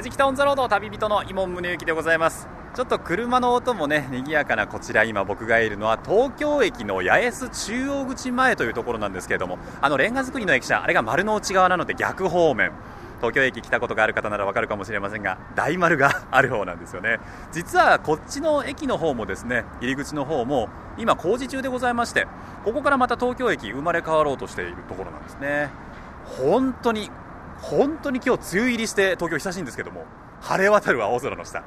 やじきたオンザロード旅人の伊門宗行でございます。ちょっと車の音もね賑やかなこちら今僕がいるのは東京駅の八重洲中央口前というところなんですけれどもあのレンガ造りの駅舎あれが丸の内側なので逆方面。東京駅来たことがある方ならわかるかもしれませんが大丸がある方なんですよね。実はこっちの駅の方もですね入り口の方も今工事中でございましてここからまた東京駅生まれ変わろうとしているところなんですね。本当に本当に今日梅雨入りして東京久しいんですけども晴れ渡る青空の下。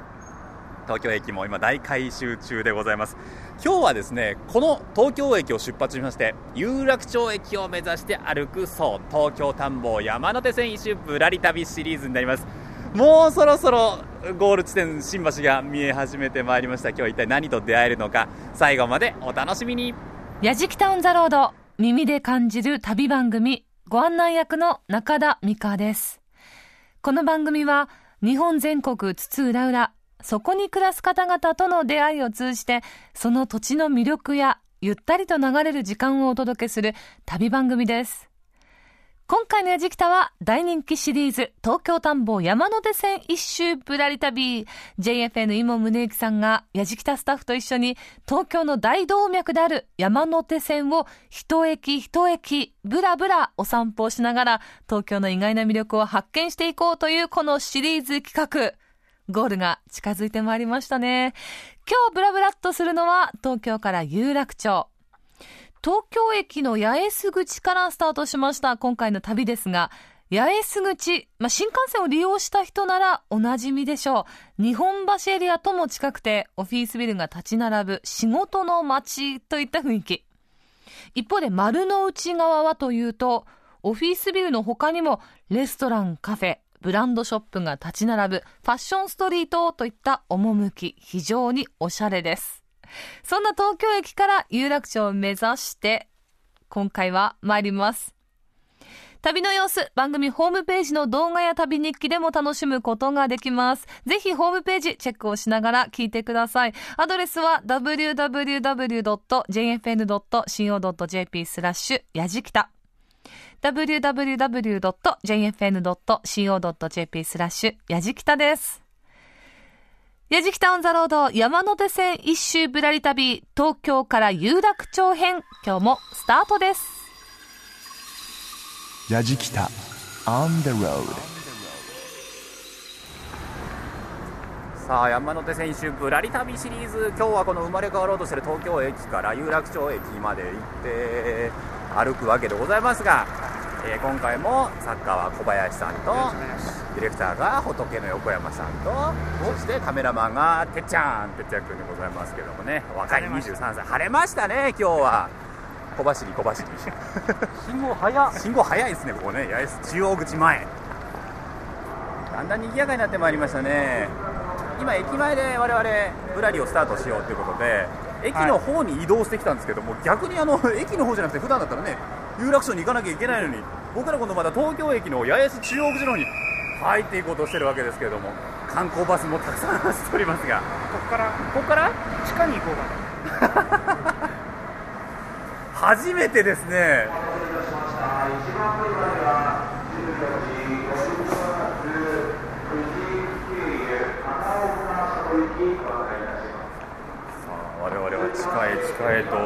東京駅も今大改修中でございます。今日はですねこの東京駅を出発しまして有楽町駅を目指して歩くそう。東京探訪山手線一周ぶらり旅シリーズになります。もうそろそろゴール地点新橋が見え始めてまいりました。今日は一体何と出会えるのか最後までお楽しみに。やじきタウンザロード耳で感じる旅番組。ご案内役の中田美香です。この番組は日本全国津々浦々そこに暮らす方々との出会いを通じてその土地の魅力やゆったりと流れる時間をお届けする旅番組です。今回のやじきたは大人気シリーズ東京探訪山手線一周ぶらり旅。JFN 今宗行さんがやじきたスタッフと一緒に東京の大動脈である山手線を一駅一駅ぶらぶらお散歩をしながら東京の意外な魅力を発見していこうというこのシリーズ企画。ゴールが近づいてまいりましたね。今日ブラブラっとするのは東京から有楽町。東京駅の八重洲口からスタートしました今回の旅ですが、八重洲口、まあ、新幹線を利用した人ならおなじみでしょう。日本橋エリアとも近くて、オフィスビルが立ち並ぶ仕事の街といった雰囲気。一方で丸の内側はというと、オフィスビルの他にもレストラン、カフェ、ブランドショップが立ち並ぶファッションストリートといった趣、非常におしゃれです。そんな東京駅から有楽町を目指して、今回は参ります。旅の様子、番組ホームページの動画や旅日記でも楽しむことができます。ぜひホームページチェックをしながら聞いてください。アドレスは www.jfn.co.jp スラッシュやじきた www.jfn.co.jp スラッシュやじきたです。やじきたオンザロード山手線一周ぶらり旅東京から有楽町編今日もスタートです。やじきた On the road さあ山手線一周ぶらり旅シリーズ。今日はこの生まれ変わろうとしている東京駅から有楽町駅まで行って歩くわけでございますがえー、今回もサッカーは小林さんとディレクターが仏の横山さんとそしてカメラマンがてっちゃんてっちゃん君でございますけどもね。若い23歳。晴れましたね今日は。小走り小走り。信号早信号早いですねここね。八重洲中央口前。だんだん賑やかになってまいりましたね今駅前で我々ぶらりをスタートしようということで駅の方に移動してきたんですけども、はい、逆にあの 駅の方じゃなくて普段だったらね有楽町に行かなきゃいけないのに僕ら今度まだ東京駅の八重洲中央口の方に入っていこうとしてるわけですけれども観光バスもたくさん走っておりますが。ここからここから？地下に行こうかな。初めてですね地下へ地下へと。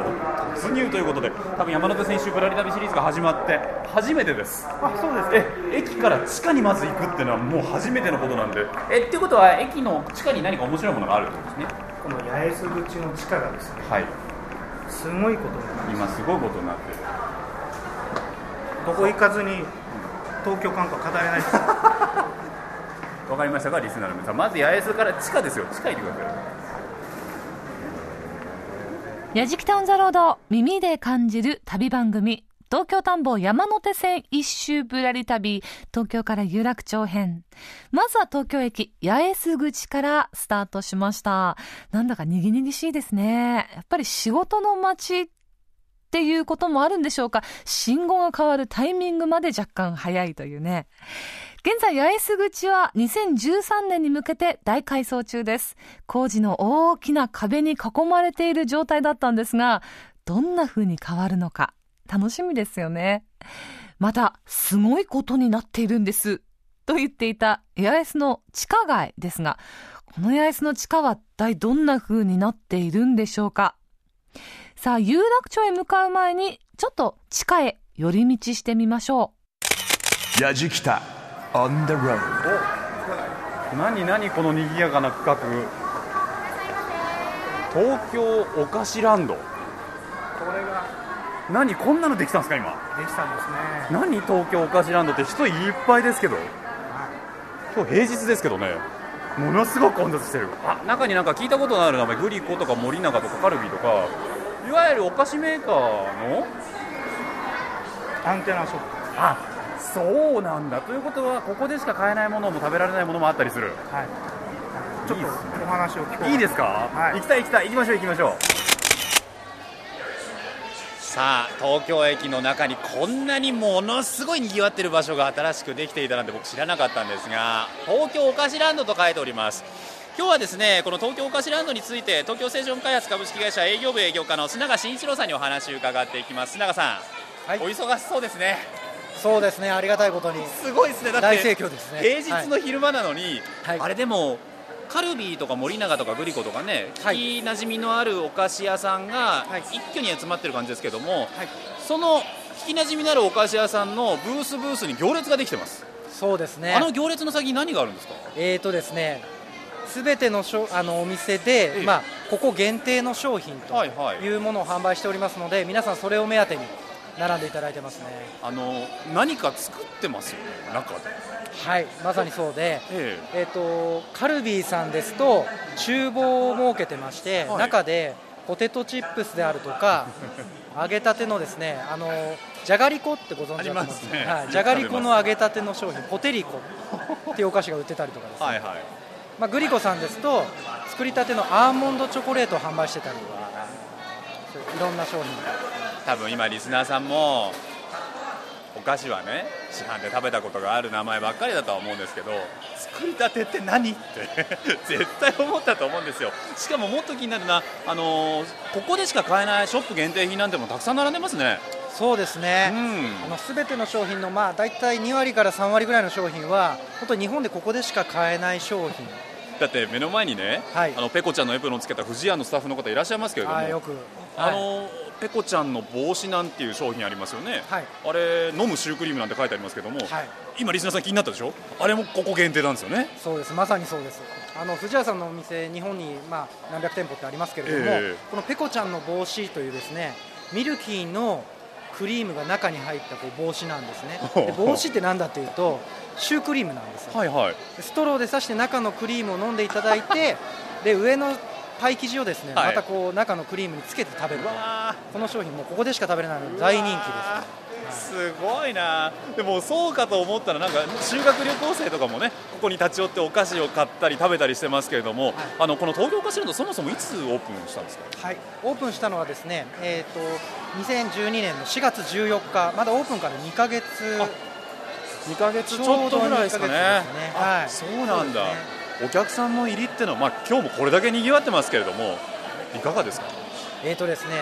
突入ということで多分山手線一ぶらり旅シリーズが始まって初めてです。あそうですえ駅から地下にまず行くっていうのはもう初めてのことなんで。えっていうことは駅の地下に何か面白いものがあるってことですね。この八重洲口の地下がですねはい。すごいことになって今すごいことになってる。ここ行かずに東京観光語れないですわかりましたかリスナーの皆さんまず八重洲から地下ですよ地下行ってくださいやじきタウンザロード耳で感じる旅番組東京田んぼ山手線一周ぶらり旅東京から有楽町編。まずは東京駅八重洲口からスタートしました。なんだかにぎにぎしいですね。やっぱり仕事の街っていうこともあるんでしょうか。信号が変わるタイミングまで若干早いというね。現在、八重洲口は2013年に向けて大改装中です。工事の大きな壁に囲まれている状態だったんですが、どんな風に変わるのか、楽しみですよね。また、すごいことになっているんです。と言っていた八重洲の地下街ですが、この八重洲の地下は一体どんな風になっているんでしょうかさあ、有楽町へ向かう前に、ちょっと地下へ寄り道してみましょやじきた on the road. 何何この賑やかな区画？東京お菓子ランド。これが。何こんなのできたんですか今？できたんですね。何東京お菓子ランドって人いっぱいですけど。今日平日ですけどね。ものすごく混雑してる。あ中になんか聞いたことのある名前グリコとか森永とかカルビーとか。いわゆるお菓子メーカーの？アンテナショップ。あそうなんだ。ということはここでしか買えないものも食べられないものもあったりする。はい。ちょっとお話を聞こう。いいですか、はい。行きたい行きたい。行きましょう行きましょう。さあ東京駅の中にこんなにものすごい賑わってる場所が新しくできていたなんて僕知らなかったんですが東京お菓子ランドと書いております。今日はですねこの東京お菓子ランドについて東京セーション開発株式会社営業部営業課の須永慎一郎さんにお話を伺っていきます。須永さん、はい。お忙しそうですねそうですね、ありがたいことに。すごいですね。だって大盛況ですね。平日の昼間なのに、はい。あれでもカルビーとか森永とかグリコとかね、はい。聞きなじみのあるお菓子屋さんがはい。一挙に集まってる感じですけども、はい。その聞きなじみのあるお菓子屋さんのブースブースに行列ができてます、そうですね。あの行列の先に何があるんですか？えーとですね、すべてのしょあのお店で、ええ。まあここ限定の商品というものを販売しておりますので、皆さんそれを目当てに並んでいただいてますね。あの何か作ってますよね中で。はい、まさにそうで。ええ。ー、とカルビーさんですと厨房を設けてまして、はい。中でポテトチップスであるとか 揚げたてのですねあのじゃがりこってご存知だと思いますありますね。はい、じゃがりこの揚げたての商品ポテリコっていうお菓子が売ってたりとかですね、はいはい。まあ、グリコさんですと作りたてのアーモンドチョコレートを販売してたりいろんな商品多分今リスナーさんもお菓子はね市販で食べたことがある名前ばっかりだとは思うんですけど作りたてって何って 絶対思ったと思うんですよ。しかももっと気になるなあのーここでしか買えないショップ限定品なんてもたくさん並んでますね。そうですうね、ん。あの全ての商品のまあ大体2割から3割ぐらいの商品は本当に日本でここでしか買えない商品。だって目の前にね、はい。あのペコちゃんのエプロンをつけた富士屋のスタッフの方いらっしゃいますけれども。あよく。あのペコちゃんの帽子なんていう商品ありますよね、はい。あれ飲むシュークリームなんて書いてありますけども、はい。今リスナーさん気になったでしょ？あれもここ限定なんですよね。そうです。まさにそうです。あの藤屋さんのお店日本にまあ何百店舗ってありますけれども、ええ。このペコちゃんの帽子というですねミルキーのクリームが中に入ったこう帽子なんですね。で帽子って何だっていうとシュークリームなんですよ。はいはい。でストローで刺して中のクリームを飲んでいただいてで上のパイ生地をですね、はい。またこう中のクリームにつけて食べるこの商品もここでしか食べれないので大人気ですすごいな。でもそうかと思ったらなんか修学旅行生とかもねここに立ち寄ってお菓子を買ったり食べたりしてますけれども、あのこの東京お菓子ランドそもそもいつオープンしたんですか？はい、オープンしたのはですね、えー、と2012年の4月14日、まだオープンから2ヶ月2ヶ月ちょっとぐらいですかね。あはい。そうなんだお客さんの入りってのは、まあ、今日もこれだけ賑わってますけれどもいかがですか？えーとですね、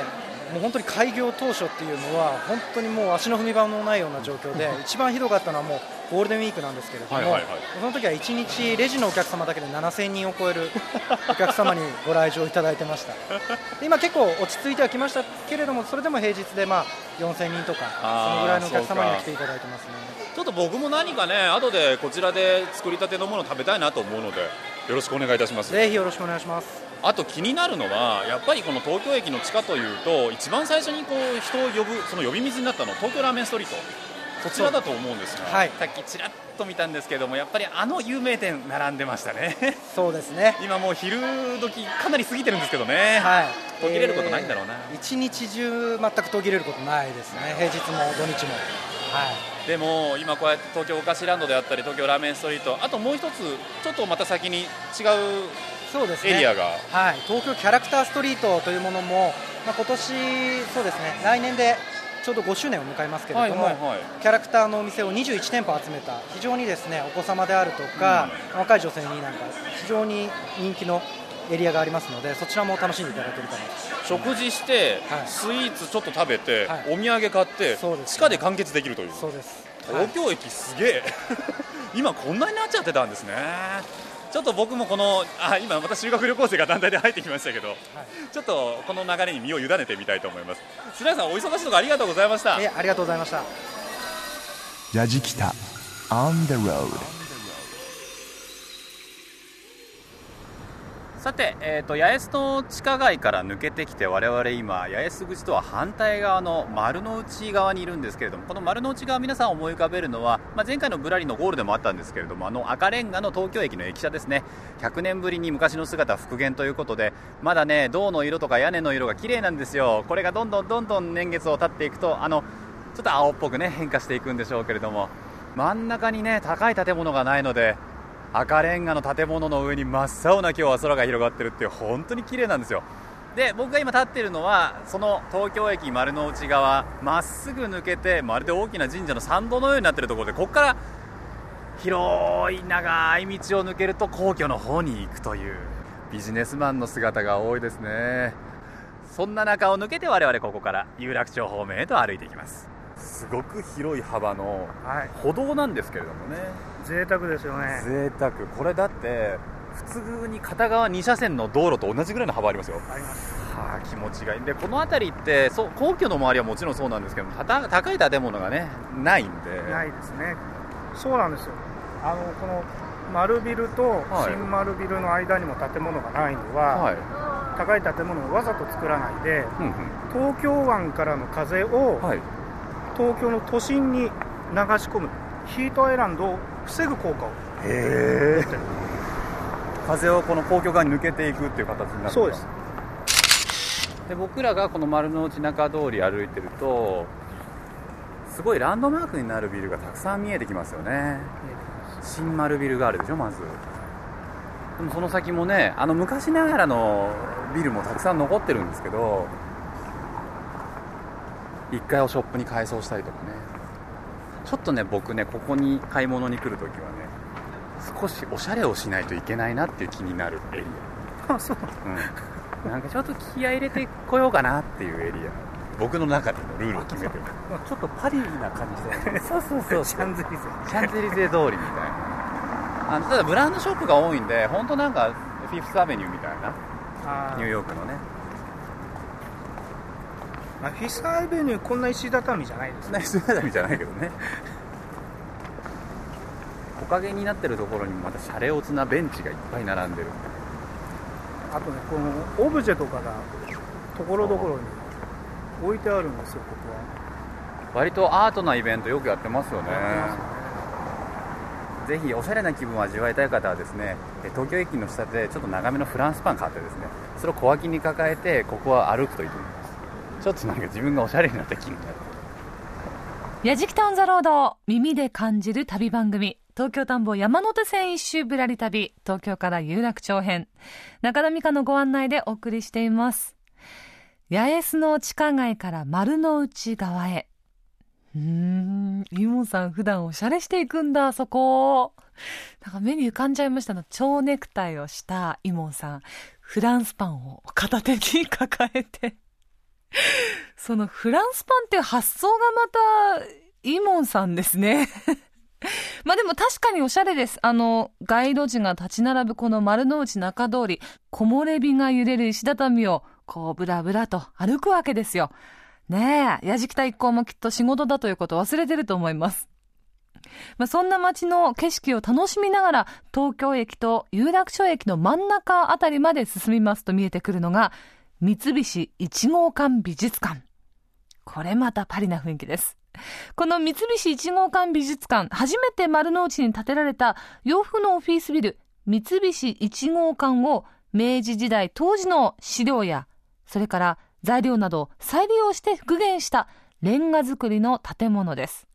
もう本当に開業当初っていうのは、本当にもう足の踏み場もないような状況で、一番ひどかったのはもうゴールデンウィークなんですけれども、はいはいはい。その時は1日、レジのお客様だけで7000人を超える お客様にご来場いただいてました、で今、結構落ち着いてはきましたけれども、それでも平日でまあ4000人とか、そのぐらいのお客様には来ていただいてますね。ちょっと僕も何かね後でこちらで作りたてのものを食べたいなと思うのでよろしくお願いいたします。ぜひよろしくお願いします。あと気になるのはやっぱりこの東京駅の地下というと一番最初にこう人を呼ぶその呼び水になったのは東京ラーメンストリート。そちらだと思うんですが、はい。さっきちらっと見たんですけどもやっぱりあの有名店並んでましたね。そうですね。今もう昼時かなり過ぎてるんですけどね、はい、途切れることないんだろうな。えー一日中全く途切れることないですね、平日も土日も。はい、でも今こうやって東京お菓子ランドであったり東京ラーメンストリートあともう一つちょっとまた先に違うそうですね。エリアが。はい、東京キャラクターストリートというものも、まあ今年そうですね、来年でちょうど5周年を迎えますけれども、はいはいはい。キャラクターのお店を21店舗集めた非常にですねお子様であるとか、若い女性になんか非常に人気のエリアがありますので、そちらも楽しんでいただけるかなと。食事して、はい。スイーツちょっと食べて、はい。お土産買ってそうです地下で完結できるという。そうです。東京駅すげえ、今こんなになっちゃってたんですね。ちょっと僕もこのあ今また修学旅行生が団体で入ってきましたけど、ちょっとこの流れに身を委ねてみたいと思います。白井さんお忙しいところありがとうございました。ありがとうございました。やじきた On the road さて、えーと、八重洲の地下街から抜けてきて我々今八重洲口とは反対側の丸の内側にいるんですけれどもこの丸の内側皆さん思い浮かべるのは、まあ、前回のぶらりのゴールでもあったんですけれどもあの赤レンガの東京駅の駅舎ですね。100年ぶりに昔の姿復元ということでまだね銅の色とか屋根の色が綺麗なんですよ。これがどんどんどんどん年月を経っていくとあのちょっと青っぽくね変化していくんでしょうけれども真ん中にね高い建物がないので赤レンガの建物の上に真っ青な今日は空が広がってるっていう本当に綺麗なんですよ。で僕が今立っているのはその東京駅丸の内側まっすぐ抜けてまるで大きな神社の参道のようになっているところでここから広い長い道を抜けると皇居の方に行くというビジネスマンの姿が多いですね。そんな中を抜けて我々ここから有楽町方面へと歩いていきます。すごく広い幅のはい。歩道なんですけれどもね贅沢ですよね。贅沢。これだって普通に片側2車線の道路と同じぐらいの幅ありますよ。あります。はあ気持ちがいい。でこの辺りってそう皇居の周りはもちろんそうなんですけど高い建物がねないんで。ないですね。そうなんですよ。あのこの丸ビルとはい。新丸ビルの間にも建物がないのは、はい。高い建物をわざと作らないでうんうん。東京湾からの風をはい。東京の都心に流し込む。ヒートアイランドを防ぐ効果をへえ風をこの皇居側に抜けていくっていう形になるそうです。で僕らがこの丸の内中通り歩いてるとすごいランドマークになるビルがたくさん見えてきますよね。新丸ビルがあるでしょまず。でもその先もねあの昔ながらのビルもたくさん残ってるんですけど1階をショップに改装したりとかねちょっとね僕ねここに買い物に来るときはね少しおしゃれをしないといけないなっていう気になるエリあそう。ア、うん、なんかちょっと気合い入れてこようかなっていうエリア。僕の中でのルールを決めてる。ちょっとパリな感じで。そうそうそう。シャンゼリゼ。シャンゼリゼ通りみたいな。あのただブランドショップが多いんで本当なんかフィフスアベニューみたいな。あニューヨークのねあフィスアベニューこんな石畳じゃないですね。そんな人畳じゃないけどね。木陰になってるところにもまたシャレオツなベンチがいっぱい並んでる。あとねこのオブジェとかがところどころに置いてあるんですよここ割とアートなイベントよくやってますよね。ぜひおしゃれな気分を味わいたい方はですねえ東京駅の下でちょっと長めのフランスパン買ってですねそれを小脇に抱えてここは歩くといいと思いますちょっとなんか自分がおしゃれになった気になる。やじきたオンザロード耳で感じる旅番組。東京田んぼ山手線一周ぶらり旅。東京から有楽町編。中田美香のご案内でお送りしています。八重洲の地下街から丸の内側へ。うんイモンさん普段おしゃれしていくんだそこ。なんか目に浮かんじゃいましたの。蝶ネクタイをしたイモンさん。フランスパンを片手に抱えて。そのフランスパンっていう発想がまた、イモンさんですね。まあでも確かにおしゃれです。あの、街路樹が立ち並ぶこの丸の内中通り、木漏れ日が揺れる石畳を、こう、ブラブラと歩くわけですよ。ねえ、やじきた一行もきっと仕事だということを忘れてると思います。まあ、そんな街の景色を楽しみながら、東京駅と有楽町駅の真ん中あたりまで進みますと見えてくるのが、三菱一号館美術館。これまたパリな雰囲気です。この三菱一号館美術館、初めて丸の内に建てられた洋風のオフィスビル、三菱一号館を明治時代当時の資料や、それから材料など再利用して復元したレンガ造りの建物です。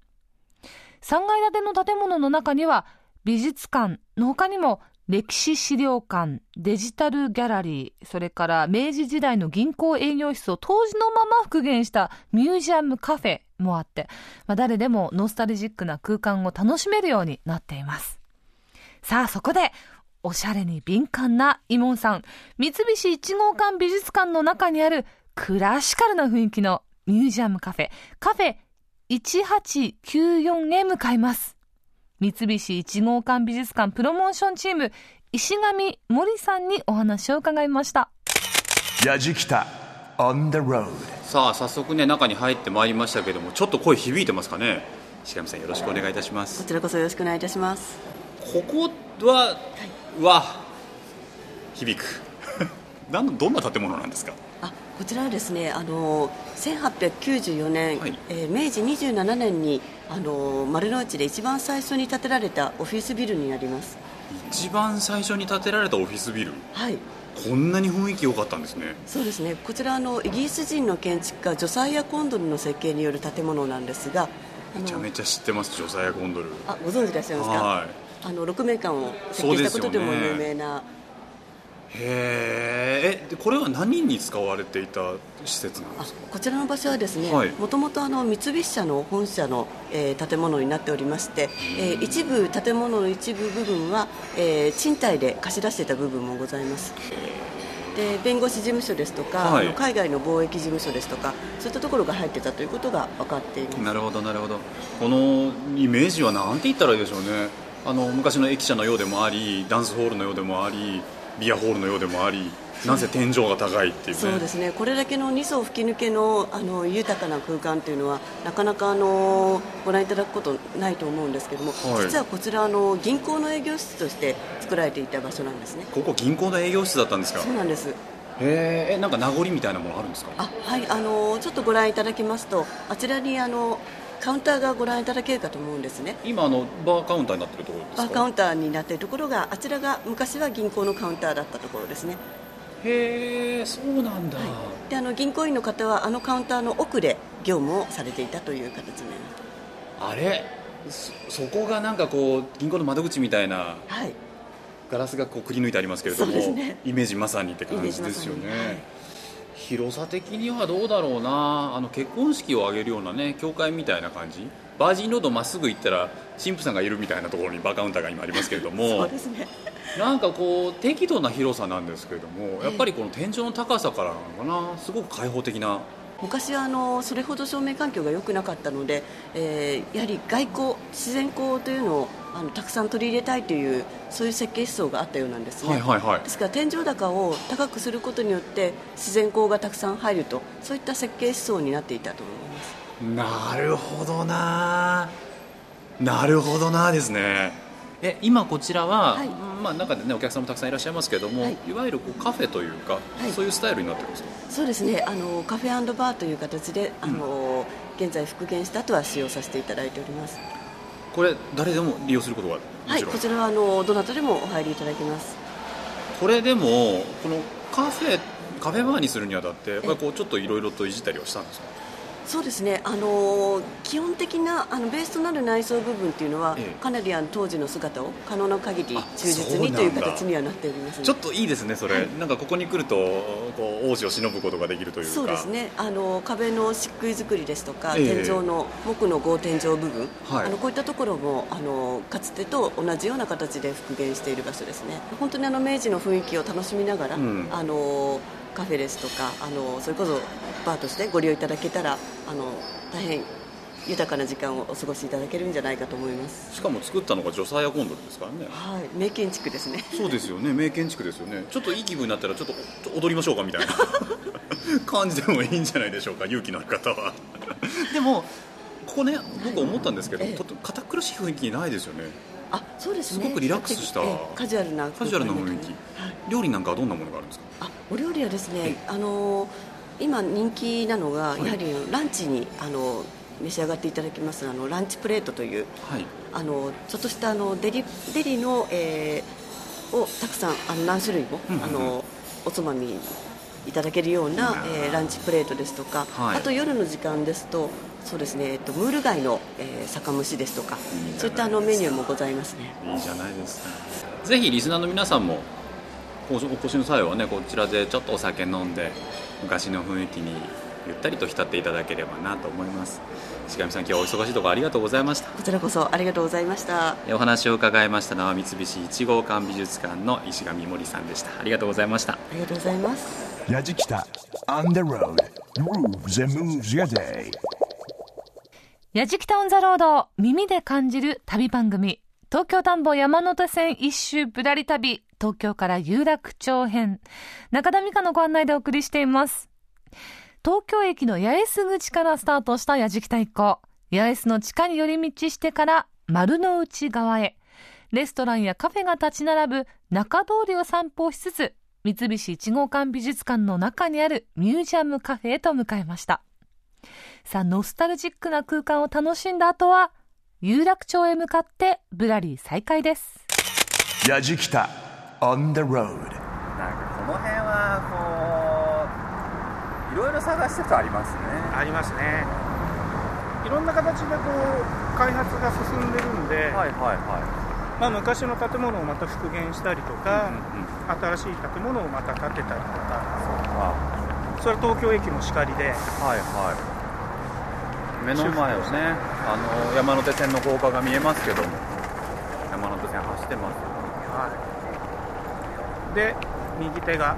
3階建ての建物の中には美術館の他にも歴史資料館、デジタルギャラリー、それから明治時代の銀行営業室を当時のまま復元したミュージアムカフェもあって、まあ、誰でもノスタルジックな空間を楽しめるようになっています。さあ、そこで、おしゃれに敏感なイモンさん、三菱一号館美術館の中にあるクラシカルな雰囲気のミュージアムカフェ、カフェ1894へ向かいます。三菱一号館美術館プロモーションチーム、石上森さんにお話を伺いました。やじきた on the road さあ早速ね中に入ってまいりましたけどもちょっと声響いてますかね？石上さんよろしくお願いいたしまこすちらこそよろしくお願いいたします。ここは、うわ響く。なんどんな建物なんですか？あ、こちらはですね、あの1894年、はいえー明治27年にあの丸の内で一番最初に建てられたオフィスビルになります。一番最初に建てられたオフィスビル？はい。こんなに雰囲気良かったんですねそうですね。こちらあのイギリス人の建築家ジョサイア・コンドルの設計による建物なんですが、あめちゃめちゃ知ってますジョサイア・コンドルあご存知でいらっしゃいますか？はいあの6名間を設計したことでも有名な、へー。えでこれは何に使われていた施設なんあですか？こちらの場所はですねはい。もともと三菱社の本社の、えー建物になっておりまして、えー一部建物の一部部分は、えー賃貸で貸し出していた部分もございます。で弁護士事務所ですとか、はい。海外の貿易事務所ですとかそういったところが入ってたということが分かっています。なるほどなるほど。このイメージは何て言ったらいいでしょうね。あの昔の駅舎のようでもありダンスホールのようでもありビアホールのようでもありなぜ天井が高いっていうね。そうですね。これだけの2層吹き抜けのあの豊かな空間というのはなかなかあのご覧いただくことないと思うんですけども、はい。実はこちらあの銀行の営業室として作られていた場所なんですね。ここ銀行の営業室だったんですか？そうなんです。えなんか名残みたいなものあるんですか？あはい。あのちょっとご覧いただきますとあちらにあのカウンターがご覧いただけるかと思うんですね。今あのバーカウンターになってるところですか？バーカウンターになっているところがあちらが昔は銀行のカウンターだったところですね。へえそうなんだ、であの銀行員の方はあのカウンターの奥で業務をされていたという形になります。あれ？そそこがなんかこう銀行の窓口みたいなはい。ガラスがこうくり抜いてありますけれども、そうですね。イメージまさにって感じですよね、広さ的にはどうだろうな。あの結婚式を挙げるようなね教会みたいな感じ。バージンロードまっすぐ行ったら神父さんがいるみたいなところにバーカウンターが今ありますけれどそもうですね。なんかこう適度な広さなんですけれどもやっぱりこの天井の高さからなのかな。すごく開放的な。昔はあのそれほど照明環境が良くなかったので、えーやはり外光自然光というのをあのたくさん取り入れたいというそういう設計思想があったようなんですね、はいはいはい。ですから天井高を高くすることによって自然光がたくさん入るとそういった設計思想になっていたと思います。なるほどな。なるほどなですね。え今こちらは、はい。まあ、中でねお客さんもたくさんいらっしゃいますけれども、はい。い、わゆるこうカフェというか、い。そういうスタイルになってるんですか？そうですね。あのカフェバーという形であの、現在復元した後は使用させていただいておりますこれ誰でも利用することがもちろん、はいこちらはあのどなたでもお入りいただけます。これでもこのカフェカフェバーにするにあたってやっぱりこうちょっといろいろといじったりはしたんですか？そうですね、あのー基本的なあのベースとなる内装部分っていうのは、ええ。かなりあの当時の姿を可能な限りあ忠実にという形にはなっておりますね。ちょっといいですねそれ、なんかここに来るとこう王子を忍ぶことができるというか。そうですね。あの壁の漆喰作りですとか、ええ。天井の木の合天井部分、はい。あのこういったところもあのかつてと同じような形で復元している場所ですね。本当にあの明治の雰囲気を楽しみながら、うん。あのカフェですとかあのそれこそバーとしてご利用いただけたらあの大変豊かな時間をお過ごしいただけるんじゃないかと思います。しかも作ったのがジョサイア・コンドルですからね。はい。名建築ですね。そうですよね。名建築ですよね。ちょっといい気分になったらちょっと踊りましょうかみたいな。感じでもいいんじゃないでしょうか勇気のある方は。でもここね僕思ったんですけど、ええ。とっても堅苦しい雰囲気ないですよねあそうですね。すごくリラックスしたええカジュアルなカジュアルな雰囲気。はい。料理なんかはどんなものがあるんですか？あお料理はですね、あの今人気なのが、い。やはりランチにあの召し上がっていただきますあのランチプレートというはい。あのちょっとしたあのデリデリの、えーをたくさんあの何種類も、うんうんうん。あのおつまみいただけるような、えーランチプレートですとか、はい。あと夜の時間ですとそうですね、えっと、ムール貝の、えー酒蒸しですとかそういったあのメニューもございますね。いいじゃないですか。ぜひリスナーの皆さんもおお越しの際はねこちらでちょっとお酒飲んで昔の雰囲気にゆったりと浸っていただければなと思います。石上さん今日はお忙しいところありがとうございました。こちらこそありがとうございました。お話を伺いましたのは三菱一号館美術館の石上森さんでした。ありがとうございました。ありがとうございますやじきた。On the road. Grooves and moves your day. やじきたオンザロード耳で感じる旅番組。東京田んぼ山手線一周ぶらり旅。東京から有楽町編。中田美香のご案内でお送りしています。東京駅の八重洲口からスタートしたやじきた一行。八重洲の地下に寄り道してから丸の内側へ。レストランやカフェが立ち並ぶ中通りを散歩しつつ三菱一号館美術館の中にあるミュージアムカフェへと向かいました。さあノスタルジックな空間を楽しんだ後は有楽町へ向かってぶらり再開です。やじきた on the road なんかこの辺はこういろいろ探してるとありますね。ありますね。いろんな形でこう開発が進んでるんで、はいはいはまあ、昔の建物をまた復元したりとか、うんうんうん。新しい建物をまた建てたりとか。それは東京駅もしかりで。はいはい。目の前をねあの山手線の高架が見えますけども。山手線走ってますはい。で右手が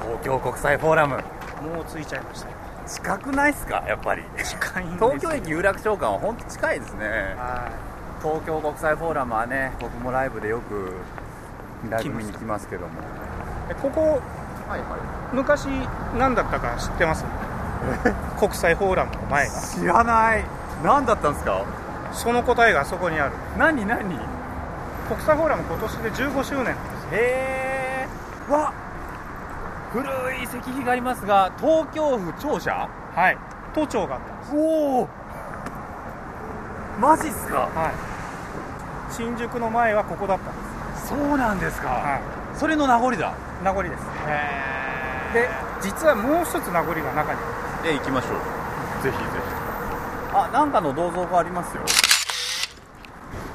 東京国際フォーラム。もうついちゃいましたよ。近くないっすか？やっぱり。近いんですよ。東京駅有楽町間は本当近いですね。は東京国際フォーラムはね僕もライブでよくライブ見に来ますけども。いでここはいは昔何だったか知ってます？国際フォーラムの前が。知らない。何だったんですか？その答えがあそこにある。何何？国際フォーラム今年で15周年。ですへえ。わ古い石碑がありますが東京府庁舎？はい。都庁があったんです。おおマジっすか？はい新宿の前はここだったんです。そうなんですか、はそれの名残だ。名残です。へで実はもう一つ名残が中にえ行きましょう。ぜひぜひ。あなんかの銅像がありますよ。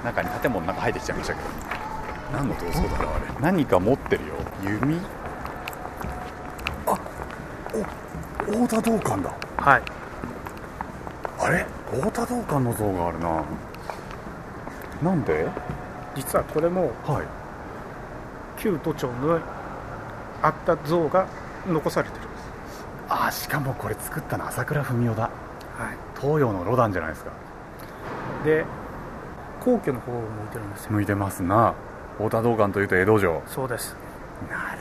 中に建物の中入ってきちゃいましたけど。何の銅像だろうあれ。何か持ってるよ。弓。あお太田道館だ。はい。あれ？太田道館の像があるななんで？実はこれもはい。旧都庁のあった像が残されてるんです。あしかもこれ作ったの朝倉文夫だ。はい。東洋のロダンじゃないですか。で皇居の方を向いてるんですよ。向いてますな。太田道館というと江戸城。そうです。なる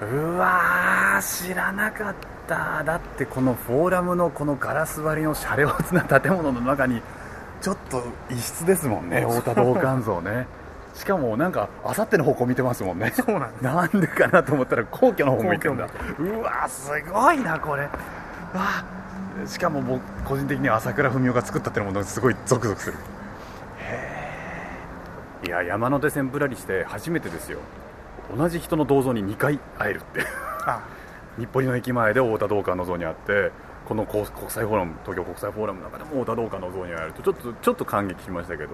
ほどね。うわー知らなかった。だってこのフォーラムのこのガラス張りのシャレオツな建物の中にと異質ですもんね。太田道館像ね。しかもなんかあさっての方向見てますもんね。そうなんです。なんでかなと思ったら皇居の方向いてるんだ。皇うわすごいなこれ。わ。しかも僕個人的には朝倉文夫が作ったっていうのもすごいゾクゾクする。へえいや山手線ぶらりして初めてですよ。同じ人の銅像に2回会えるって。あ。日暮里の駅前で太田道館の像にあってこの国国際フォーラム東京国際フォーラムの中でも太田道館の像に会えるとちょっとちょっと感激しましたけど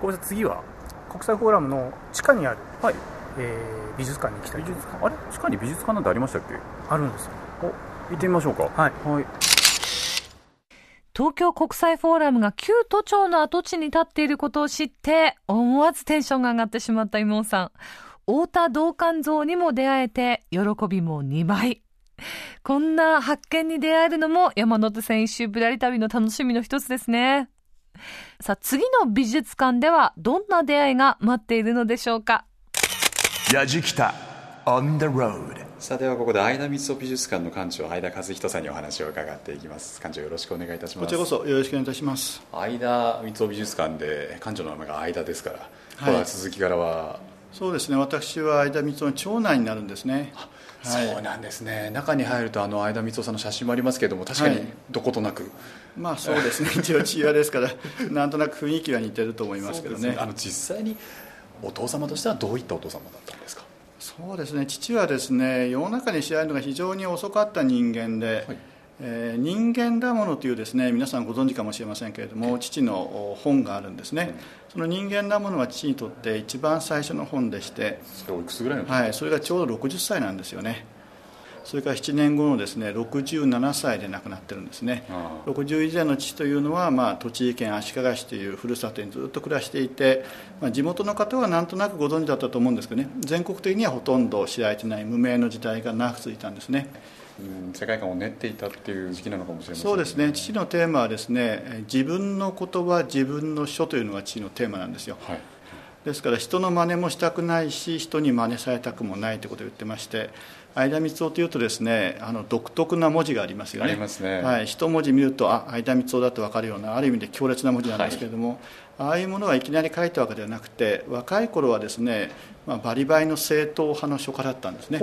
これ次は国際フォーラムの地下にある、はい。えー美術館に行きたい美術館？あれ？地下に美術館なんてありましたっけ？あるんですよ。お行ってみましょうか。はい。はい。東京国際フォーラムが旧都庁の跡地に立っていることを知って、思わずテンションが上がってしまったイモンさん。太田道館像にも出会えて、喜びも2倍。こんな発見に出会えるのも山手線一周ぶらり旅の楽しみの一つですね。さあ、次の美術館ではどんな出会いが待っているのでしょうか？やじきた on the road さあではここで相田光夫美術館の館長相田和人さんにお話を伺っていきます館長よろしくお願いいたしますこちらこそよろしくお願いいたします。相田光夫美術館で館長の名前が相田ですから、はいこれは続きからは、そうですね。私は相田光夫の長男になるんですね。はいそうなんですね中に入るとあの相田光夫さんの写真もありますけれども確かにはいどことなく、まあそうですね。一応父親ですから、なんとなく雰囲気は似てると思いますけどね。そうですあの実際にお父様としてはどういったお父様だったんですか？そうですね。父はですね、世の中に知られるのが非常に遅かった人間で。はいえー人間だものというですね皆さんご存知かもしれませんけれども父のお本があるんですね、その人間だものは父にとって一番最初の本でして、それおいくつぐらいの時、はい、それがちょうど60歳なんですよね。それから7年後のですね67歳で亡くなってるんですね。あ60以前の父というのは、まあ、栃木県足利市というふるさとにずっと暮らしていて、まあ、地元の方はなんとなくご存知だったと思うんですけどね全国的にはほとんど知られてない無名の時代が長く続いたんですねうん世界観を練っていたっていう時期なのかもしれませんそうですね。父のテーマはですね自分の言葉自分の書というのが父のテーマなんですよ。はい。ですから人の真似もしたくないし人に真似されたくもないということを言ってまして相田光雄というとですねあの独特な文字がありますよね。ありますね。はい、一文字見るとあ相田光雄だと分かるような。ある意味で強烈な文字なんですけれども、ああいうものはいきなり書いたわけではなくて若い頃はですね、まあ、バリバリの正統派の書家だったんですね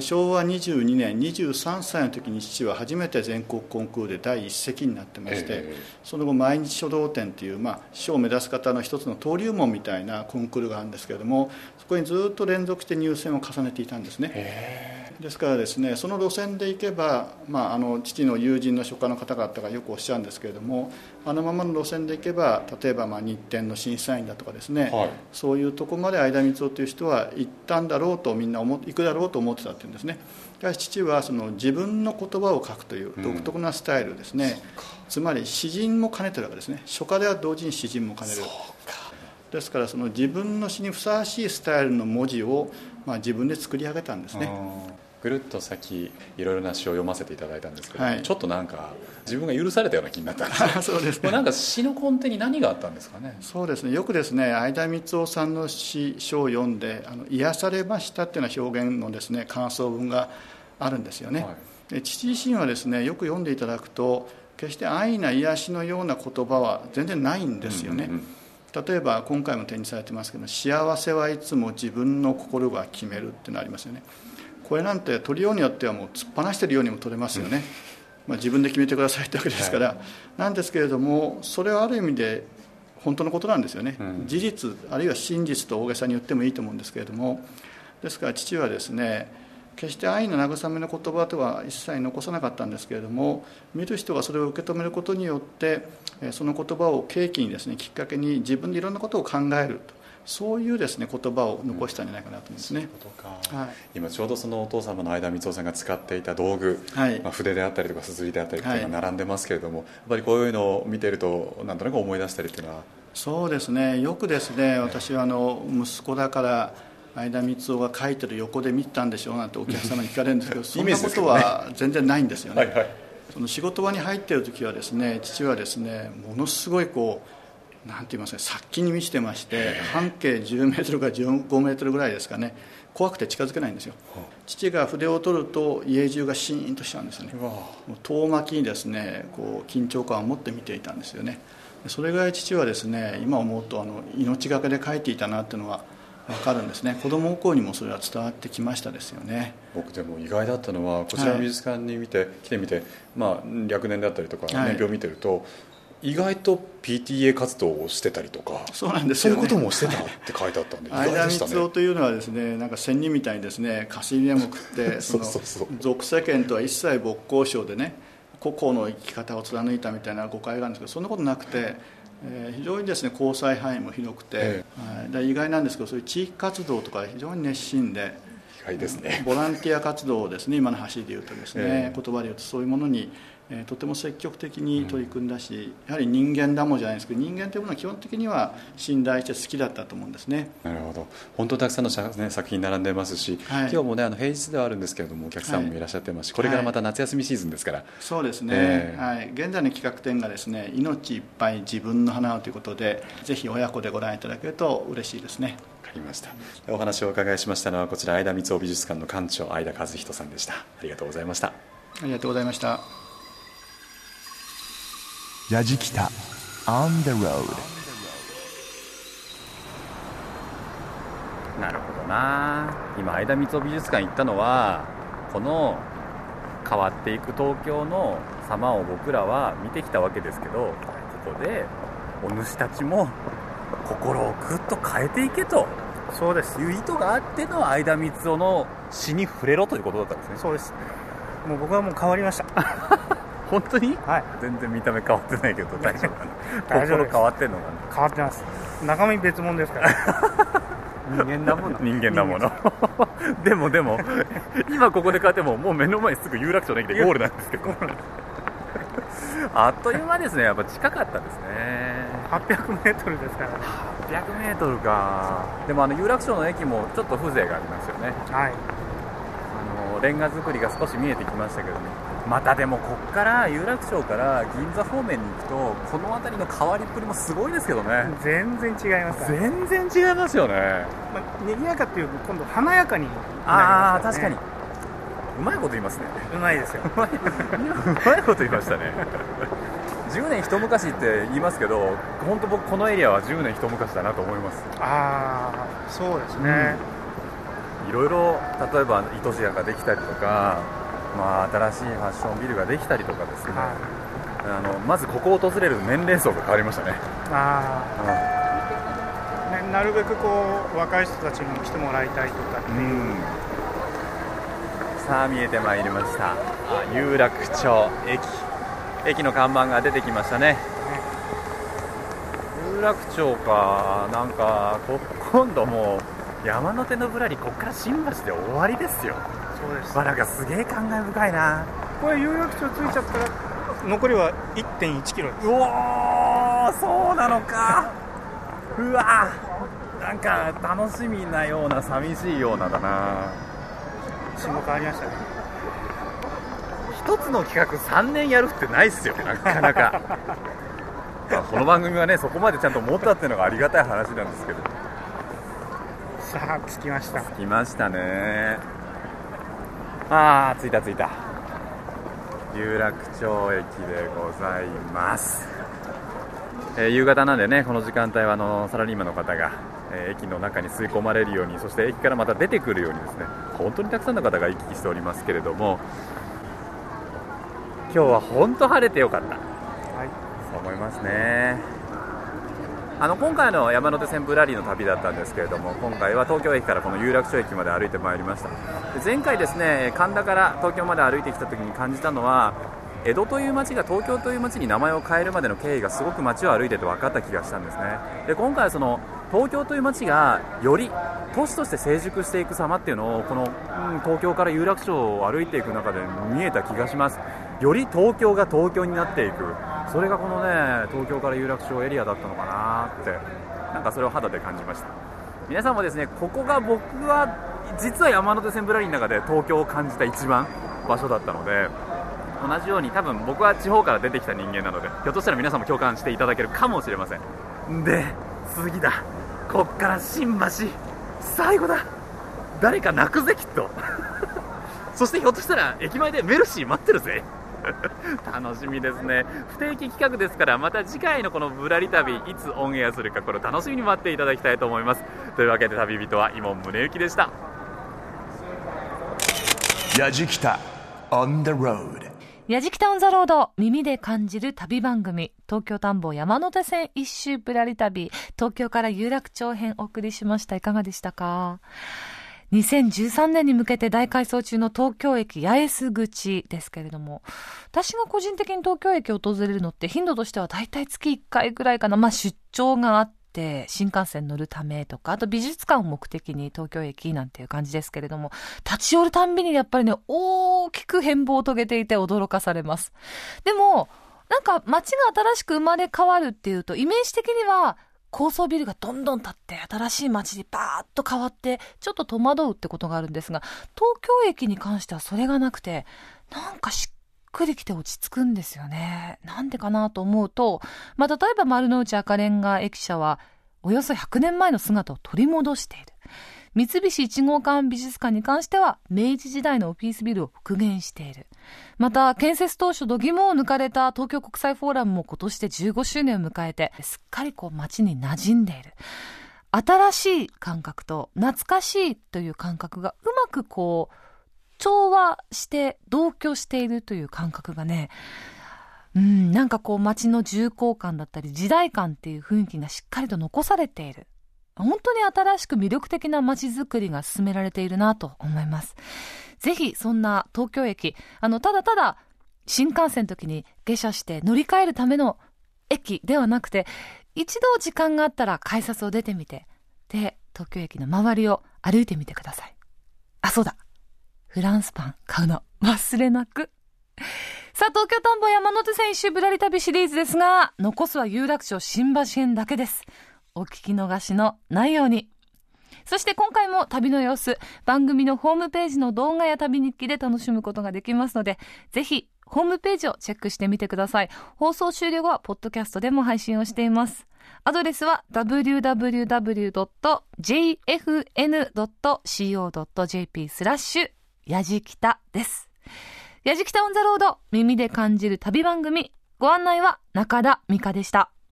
昭和22年23歳の時に父は初めて全国コンクールで第一席になってまして、ええ。その後毎日書道展という、まあ、書を目指す方の一つの登竜門みたいなコンクールがあるんですけれどもそこにずっと連続して入選を重ねていたんですねですからですねその路線で行けば、まあ、あの父の友人の書家の方々がよくおっしゃるんですけれどもあのままの路線で行けば例えばまあ日展の審査員だとかですね、はい。そういうとこまで相田光雄という人は行ったんだろうとみんな思行くだろうと思ってたっていうんですね。しかし父はその自分の言葉を書くという独特なスタイルですね、つまり詩人も兼ねてるわけですね。書家では同時に詩人も兼ねる。ですからその自分の詩にふさわしいスタイルの文字を、まあ、自分で作り上げたんですねぐるっと先いろいろな詩を読ませていただいたんですけど、はい。ちょっとなんか自分が許されたような気になった。んですよそうですね。なんか詩の根底に何があったんですかね？そうですね。よくですね相田光雄さんの詩書を読んであの癒されましたっていうような表現のですね感想文があるんですよね、はい。で父自身はですねよく読んでいただくと決して安易な癒しのような言葉は全然ないんですよね、うんうん。例えば今回も展示されてますけど幸せはいつも自分の心が決めるっていうのありますよねこれなんて取りようによってはもう突っ放してるようにも取れますよね、まあ、自分で決めてくださいってわけですから、なんですけれどもそれはある意味で本当のことなんですよね、うん。事実あるいは真実と大げさに言ってもいいと思うんですけれども。ですから父はですね決して愛の慰めの言葉とは一切残さなかったんですけれども見る人がそれを受け止めることによってえーその言葉を契機にですねきっかけに自分でいろんなことを考えるとそういうですね言葉を残したんじゃないかなと思うんですね、とか。はい。今ちょうどそのお父様の相田光雄さんが使っていた道具、はい。まあ、筆であったりとかすずりであったりとか並んでますけれども、やっぱりこういうのを見てるとなんとなく思い出したりっていうのは？そうですね。よくですね私はあの息子だから相田光雄が書いてる横で見たんでしょうなんてお客様に聞かれるんですけど そんなことは全然ないんですよね、はいその仕事場に入っている時はですね父はですねものすごいこうなんて言いますか殺気に満ちてまして半径10メートルから15メートルぐらいですかね怖くて近づけないんですよ。父が筆を取ると家中がシーンとしちゃうんですよね。遠巻きにですねこう緊張感を持って見ていたんですよね。それぐらい父はですね今思うとあの命がけで書いていたなっていうのが分かるんですね。子供の頃にもそれは伝わってきましたですよね。僕でも意外だったのはこちらの美術館に見て、来てみて、まあ、略年であったりとかはい。年表を見てると、意外と PTA 活動をしてたりとか。そうなんですそういうこともしてたって書いてあったんで 意外でしたね。光雄というのはですねなんか仙人みたいにですね。かすりでも食って その俗世間とは一切没交渉でね個々の生き方を貫いたみたいな誤解があるんですけどそんなことなくて、えー非常にですね交際範囲も広くて、えはい、意外なんですけどそういう地域活動とか非常に熱心で意外ですね。ボランティア活動をですね今の走りで言うとですね、ええ。言葉で言うとそういうものに、えーとても積極的に取り組んだし、やはり人間だもんじゃないですけど人間というものは基本的には信頼して好きだったと思うんですね。なるほど。本当たくさんの写、ね、作品並んでますし、はい。今日もねあの平日ではあるんですけれどもお客さんもい。らっしゃってますし、これからまた夏休みシーズンですから、そうですね、ええ。はい、現在の企画展がですね「命いっぱい自分の花を」ということでぜひ親子でご覧いただけると嬉しいですね。わかりました。お話をお伺いしましたのはこちら相田光雄美術館の館長相田和人さんでした。ありがとうございました。ありがとうございましたラジキタ On the road なるほどな。今相田光雄美術館行ったのはこの変わっていく東京の様を僕らは見てきたわけですけどここでお主たちも心をぐっと変えていけと。そうです。いう意図があっての相田光雄の詩に触れろということだったんですね。そうです。もう僕はもう変わりました 本当に？はい。全然見た目変わってないけど大丈夫。かな心変わってんのか変わってます。中身別物ですから。人間だもの。な人間なもの。でもでも今ここで変わってももう目の前すぐ有楽町の駅でゴールなんですけど。あっという間ですね。やっぱ近かったですね。800メートルですからね。800メートルか。でもあの有楽町の駅もちょっと風情がありますよね。はい。あののレンガ造りが少し見えてきましたけどねまたでもこっから有楽町から銀座方面に行くとこの辺りの変わりっぷりもすごいですけどね。全然違いますから、全然違いますよね。まあ、賑やかっていうと今度華やかになりああますよね。確かに。うまいこと言いますね。うまいですよ。うまいこと言いましたね。10年一昔って言いますけど本当僕このエリアは10年一昔だなと思います。ああそうですね、いろいろ例えば糸地屋ができたりとか、まあ、新しいファッションビルができたりとかですね、はい。あのまずここを訪れる年齢層が変わりましたね、あうあ、ね、なるべくこう若い人たちにも来てもらいたいとかっていう、ん。さあ見えてまいりました。あ有楽町駅。駅の看板が出てきましたね。有楽町か。なんかこ今度もう山手のぶらりこっから新橋で終わりですよそうです。わなんかすげえ感慨深いな。これ有楽町着いちゃったら残りは1.1キロです。うおーそうなのか。うわなんか楽しみなような寂しいようなだな。信号変わりましたね。一つの企画3年やるってないっすよなかなか。まあこの番組はねそこまでちゃんと持ったっていうのがありがたい話なんですけど。さあ着きました。来ましたねああ着いた着いた。有楽町駅でございます、えー夕方なんでねこの時間帯はあのサラリーマンの方が、えー駅の中に吸い込まれるようにそして駅からまた出てくるようにですね本当にたくさんの方が行き来しておりますけれども今日は本当晴れてよかった。はい。そう思いますねあの今回の山手線ぶらりの旅だったんですけれども今回は東京駅からこの有楽町駅まで歩いてまいりました。で前回ですね神田から東京まで歩いてきた時に感じたのは江戸という街が東京という街に名前を変えるまでの経緯がすごく街を歩いてて分かった気がしたんですね。で今回はその東京という街がより都市として成熟していく様っていうのをこの、うん東京から有楽町を歩いていく中で見えた気がします。より東京が東京になっていく。それがこのね東京から有楽町エリアだったのかなってなんかそれを肌で感じました。皆さんもですねここが僕は実は山手線ぶらりの中で東京を感じた一番場所だったので同じように多分僕は地方から出てきた人間なのでひょっとしたら皆さんも共感していただけるかもしれません。で次だ。こっから新橋。最後だ。誰か泣くぜきっと。そしてひょっとしたら駅前でメルシー待ってるぜ。楽しみですね。不定期企画ですからまた次回のこのぶらり旅いつオンエアするかこれを楽しみに待っていただきたいと思います。というわけで旅人は伊門宗行でした。やじきた on the road. やじきたオンザロード耳で感じる旅番組。東京田んぼ山手線一周ぶらり旅。東京から有楽町編お送りしました。いかがでしたか？2013年に向けて大改装中の東京駅八重洲口ですけれども私が個人的に東京駅を訪れるのって頻度としては大体月1回ぐらいかな。まあ出張があって新幹線乗るためとかあと美術館を目的に東京駅なんていう感じですけれども立ち寄るたんびにやっぱりね大きく変貌を遂げていて驚かされます。でもなんか街が新しく生まれ変わるっていうとイメージ的には高層ビルがどんどん建って新しい街にバーッと変わってちょっと戸惑うってことがあるんですが東京駅に関してはそれがなくてなんかしっくりきて落ち着くんですよね。なんでかなと思うと、まあ、例えば丸の内赤レンガ駅舎はおよそ100年前の姿を取り戻している。三菱一号館美術館に関しては明治時代のオフィスビルを復元している。また建設当初度肝を抜かれた東京国際フォーラムも今年で15周年を迎えてすっかりこう街に馴染んでいる。新しい感覚と懐かしいという感覚がうまくこう調和して同居しているという感覚がね。うんなんかこう街の重厚感だったり時代感っていう雰囲気がしっかりと残されている。本当に新しく魅力的な街づくりが進められているなと思います。ぜひそんな東京駅、あの、ただただ新幹線の時に下車して乗り換えるための駅ではなくて、一度時間があったら改札を出てみて、で、東京駅の周りを歩いてみてください。あ、そうだ。フランスパン買うの忘れなく。さあ、東京田んぼ山手線一周ぶらり旅シリーズですが、残すは有楽町新橋編だけです。お聞き逃しのないように。そして今回も旅の様子、番組のホームページの動画や旅日記で楽しむことができますので、ぜひホームページをチェックしてみてください。放送終了後は、ポッドキャストでも配信をしています。アドレスは www.jfn.co.jp スラッシュ、やじきたです。やじきたオンザロード、耳で感じる旅番組。ご案内は中田美香でした。